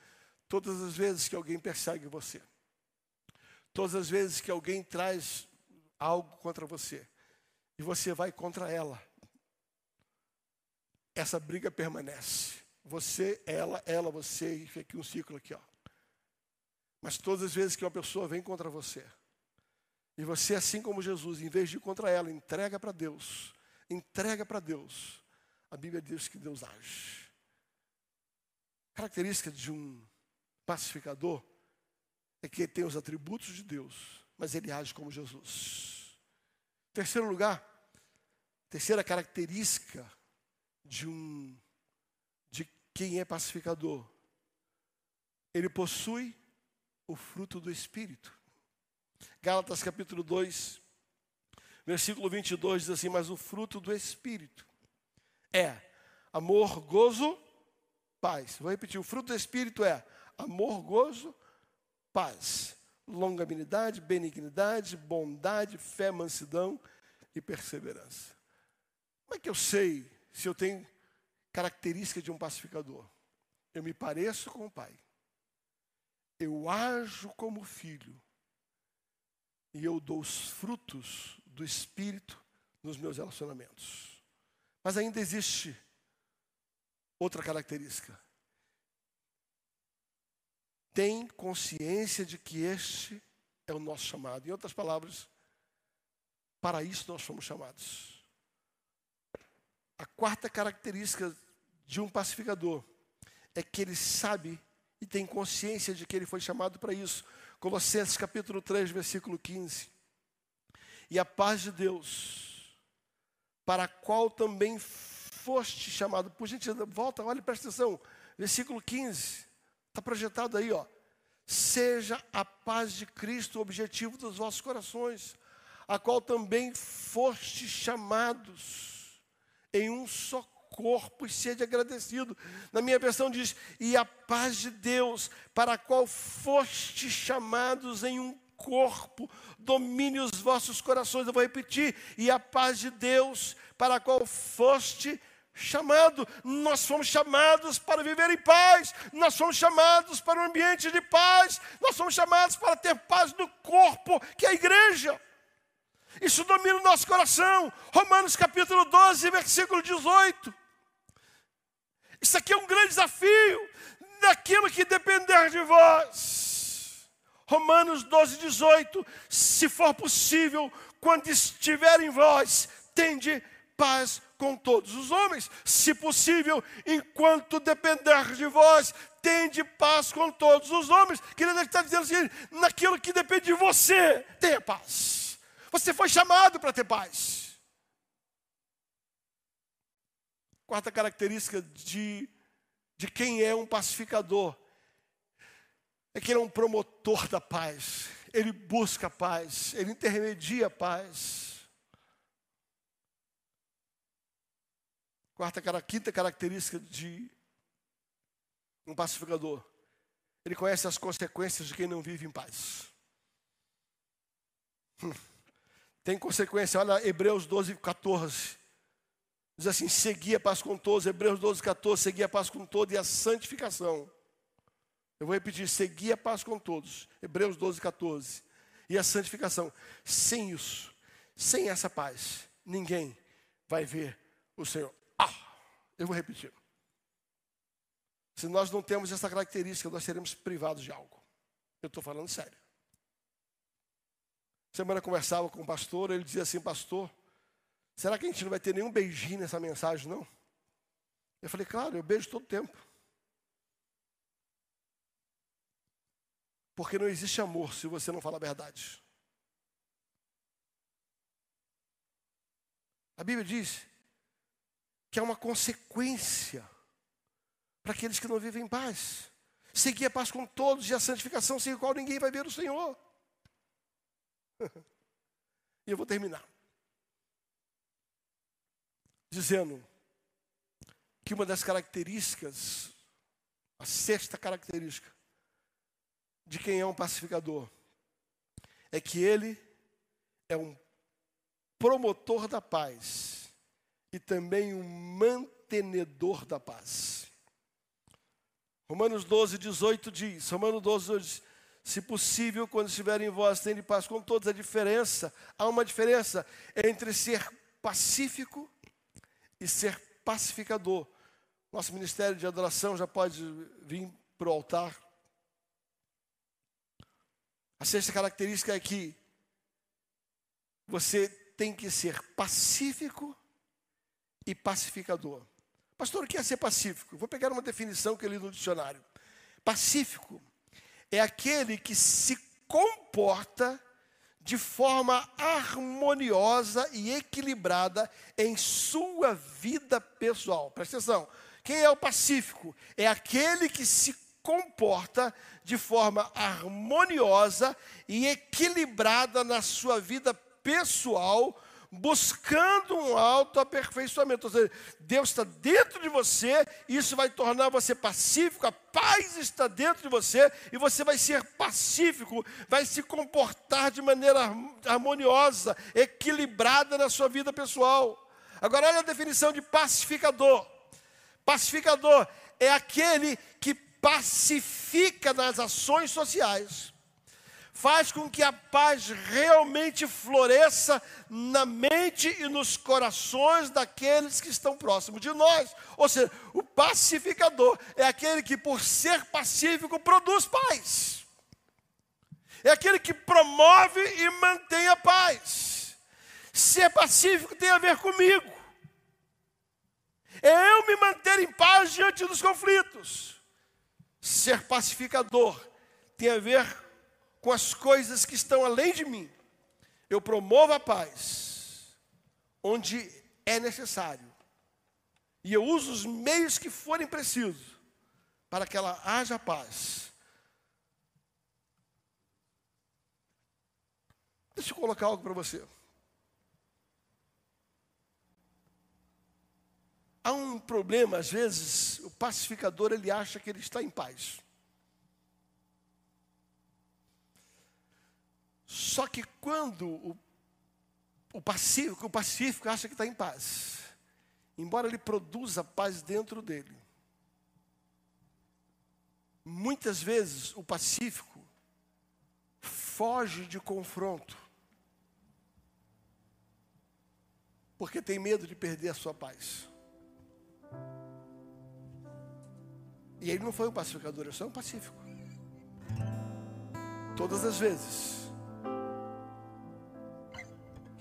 S1: Todas as vezes que alguém persegue você, todas as vezes que alguém traz algo contra você, e você vai contra ela, essa briga permanece. Você, ela, ela, você, e aqui um ciclo aqui, ó. Mas todas as vezes que uma pessoa vem contra você, e você, assim como Jesus, em vez de ir contra ela, entrega para Deus, entrega para Deus, a Bíblia diz que Deus age. Característica de um pacificador é que ele tem os atributos de Deus, mas ele age como Jesus. Terceiro lugar, terceira característica de um de quem é pacificador. Ele possui o fruto do espírito. Gálatas capítulo 2, versículo 22 diz assim: "Mas o fruto do espírito é amor, gozo, paz". Vou repetir, o fruto do espírito é amor, gozo, paz, longanimidade, benignidade, bondade, fé, mansidão e perseverança. Como é que eu sei se eu tenho característica de um pacificador? Eu me pareço com o pai. Eu ajo como filho. E eu dou os frutos do espírito nos meus relacionamentos. Mas ainda existe outra característica tem consciência de que este é o nosso chamado. Em outras palavras, para isso nós fomos chamados. A quarta característica de um pacificador é que ele sabe e tem consciência de que ele foi chamado para isso. Colossenses capítulo 3, versículo 15. E a paz de Deus, para a qual também foste chamado. Por gentileza, volta, olha, presta atenção. Versículo 15. Está projetado aí, ó. Seja a paz de Cristo o objetivo dos vossos corações, a qual também foste chamados em um só corpo e sede agradecido. Na minha versão diz: e a paz de Deus, para a qual foste chamados em um corpo, domine os vossos corações. Eu vou repetir: e a paz de Deus, para a qual foste chamado, nós fomos chamados para viver em paz, nós fomos chamados para um ambiente de paz, nós fomos chamados para ter paz no corpo, que é a igreja. Isso domina o nosso coração. Romanos capítulo 12, versículo 18. Isso aqui é um grande desafio daquilo que depender de vós. Romanos 12, 18. Se for possível, quando estiver em vós, tende paz com todos os homens. Se possível, enquanto depender de vós, tende paz com todos os homens. Querido, ele está dizendo assim: naquilo que depende de você, tenha paz. Você foi chamado para ter paz. Quarta característica de, de quem é um pacificador é que ele é um promotor da paz. Ele busca a paz, ele intermedia a paz. Quarta, quinta característica de um pacificador. Ele conhece as consequências de quem não vive em paz. Tem consequência, olha Hebreus 12, 14. Diz assim: seguir a paz com todos, Hebreus 12, 14, seguir a paz com todos e a santificação. Eu vou repetir: seguir a paz com todos, Hebreus 12, 14. E a santificação. Sem isso, sem essa paz, ninguém vai ver o Senhor. Eu vou repetir. Se nós não temos essa característica, nós seremos privados de algo. Eu estou falando sério. Semana conversava com o pastor, ele dizia assim, pastor, será que a gente não vai ter nenhum beijinho nessa mensagem, não? Eu falei, claro, eu beijo todo tempo. Porque não existe amor se você não fala a verdade. A Bíblia diz que é uma consequência para aqueles que não vivem em paz. Seguir a paz com todos e a santificação sem a qual ninguém vai ver o Senhor. e eu vou terminar dizendo que uma das características, a sexta característica de quem é um pacificador, é que ele é um promotor da paz e também um mantenedor da paz. Romanos 12, 18 diz, Romanos 12, diz, se possível, quando estiverem em vós, tenham paz com todos. A diferença, há uma diferença entre ser pacífico e ser pacificador. Nosso ministério de adoração já pode vir para o altar. A sexta característica é que você tem que ser pacífico e pacificador. Pastor, o que é ser pacífico? Vou pegar uma definição que eu li no dicionário. Pacífico é aquele que se comporta de forma harmoniosa e equilibrada em sua vida pessoal. Presta atenção. Quem é o pacífico? É aquele que se comporta de forma harmoniosa e equilibrada na sua vida pessoal, buscando um autoaperfeiçoamento. Ou seja, Deus está dentro de você, isso vai tornar você pacífico, a paz está dentro de você, e você vai ser pacífico, vai se comportar de maneira harmoniosa, equilibrada na sua vida pessoal. Agora, olha a definição de pacificador. Pacificador é aquele que pacifica nas ações sociais faz com que a paz realmente floresça na mente e nos corações daqueles que estão próximos de nós. Ou seja, o pacificador é aquele que, por ser pacífico, produz paz. É aquele que promove e mantém a paz. Ser pacífico tem a ver comigo. É eu me manter em paz diante dos conflitos. Ser pacificador tem a ver com as coisas que estão além de mim. Eu promovo a paz onde é necessário. E eu uso os meios que forem precisos para que ela haja paz. Deixa eu colocar algo para você. Há um problema, às vezes, o pacificador ele acha que ele está em paz. Só que quando o, o pacífico, o pacífico acha que está em paz, embora ele produza paz dentro dele, muitas vezes o pacífico foge de confronto, porque tem medo de perder a sua paz. E ele não foi um pacificador, ele só é um pacífico. Todas as vezes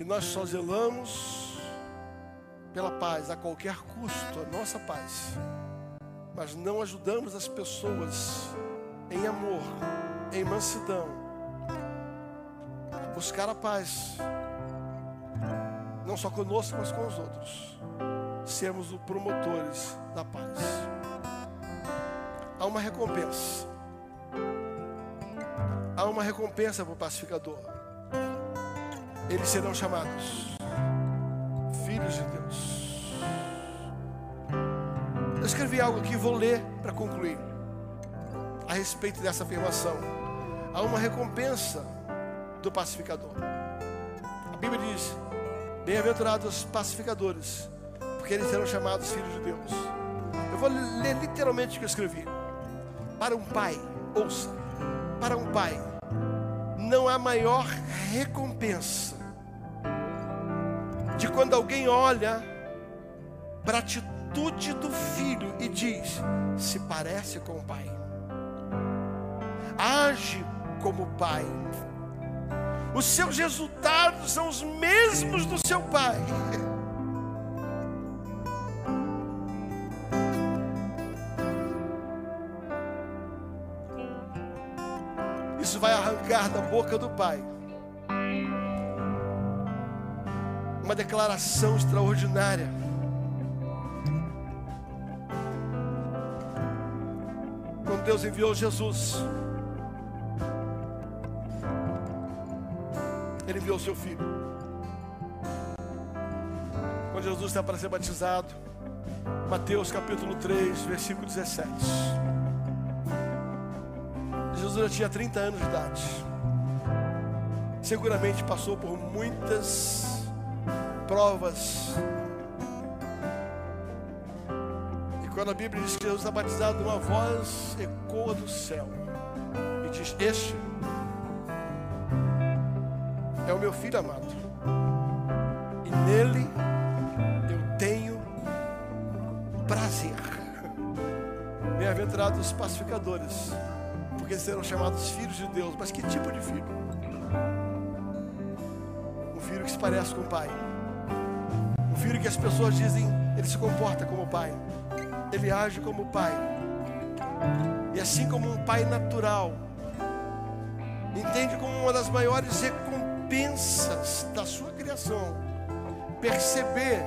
S1: que nós só zelamos pela paz a qualquer custo, a nossa paz, mas não ajudamos as pessoas em amor, em mansidão, buscar a paz, não só conosco, mas com os outros, sermos os promotores da paz. Há uma recompensa, há uma recompensa para o pacificador eles serão chamados filhos de Deus. Eu escrevi algo aqui, vou ler para concluir a respeito dessa afirmação. Há uma recompensa do pacificador. A Bíblia diz: Bem-aventurados os pacificadores, porque eles serão chamados filhos de Deus. Eu vou ler literalmente o que eu escrevi. Para um pai, ouça, para um pai, não há maior recompensa de quando alguém olha para a atitude do filho e diz: se parece com o pai, age como o pai, os seus resultados são os mesmos do seu pai. Isso vai arrancar da boca do pai uma declaração extraordinária. Quando Deus enviou Jesus, Ele enviou seu filho. Quando Jesus está para ser batizado, Mateus capítulo 3, versículo 17. Jesus já tinha 30 anos de idade. Seguramente passou por muitas provas. E quando a Bíblia diz que Jesus está batizado, uma voz ecoa do céu e diz: Este é o meu filho amado, e nele eu tenho prazer. Bem-aventurados os pacificadores, porque serão chamados filhos de Deus. Mas que tipo de filho? Um filho que se parece com o pai. Filho que as pessoas dizem, ele se comporta como pai. Ele age como pai. E assim como um pai natural, entende como uma das maiores recompensas da sua criação, perceber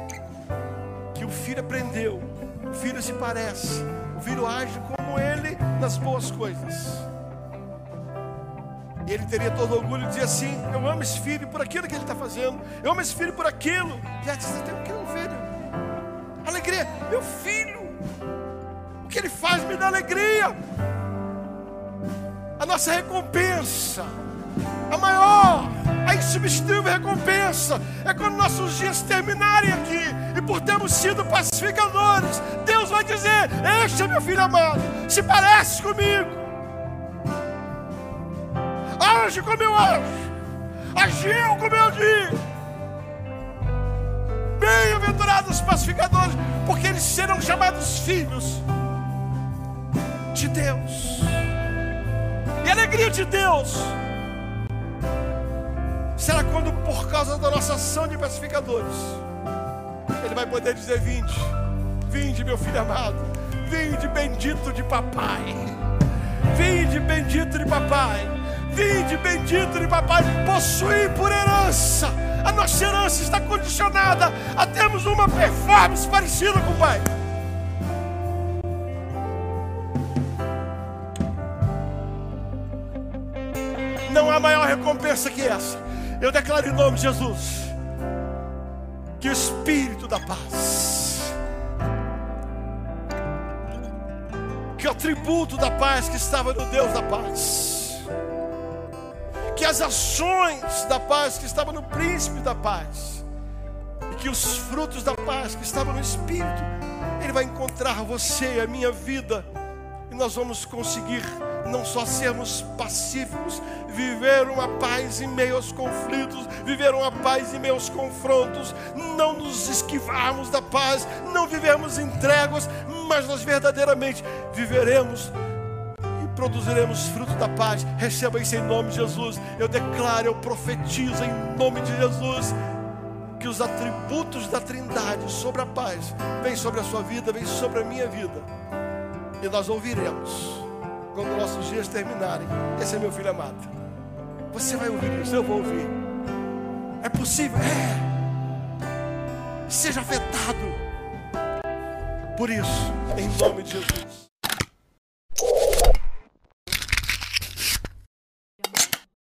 S1: que o filho aprendeu, o filho se parece, o filho age como ele nas boas coisas. Ele teria todo orgulho de dizer assim: Eu amo esse filho por aquilo que ele está fazendo, eu amo esse filho por aquilo. E a você tem o que é um filho? Alegria, meu filho, o que ele faz me dá alegria. A nossa recompensa, a maior, a insubstituível recompensa, é quando nossos dias terminarem aqui e por termos sido pacificadores, Deus vai dizer: Este é meu filho amado, se parece comigo age como eu ajo, agiu como eu digo. Bem-aventurados os pacificadores, porque eles serão chamados filhos de Deus. E a alegria de Deus será quando, por causa da nossa ação de pacificadores, Ele vai poder dizer: Vinde, vinde, meu filho amado, vinde, bendito de papai, vinde, bendito de papai. Vinde, bendito de papai, possuir por herança. A nossa herança está condicionada a termos uma performance parecida com o Pai. Não há maior recompensa que essa. Eu declaro em nome de Jesus que o Espírito da paz, que o atributo da paz que estava no Deus da paz, que as ações da paz que estavam no príncipe da paz, e que os frutos da paz que estavam no Espírito, Ele vai encontrar você a minha vida, e nós vamos conseguir não só sermos pacíficos, viver uma paz em meio aos conflitos, viver uma paz em meio aos confrontos, não nos esquivarmos da paz, não vivermos em tréguas, mas nós verdadeiramente viveremos produziremos fruto da paz. Receba isso em nome de Jesus. Eu declaro, eu profetizo em nome de Jesus que os atributos da Trindade sobre a paz vêm sobre a sua vida, vêm sobre a minha vida. E nós ouviremos quando nossos dias terminarem. Esse é meu filho amado. Você vai ouvir isso, eu vou ouvir. É possível? É. Seja afetado por isso, em nome de Jesus.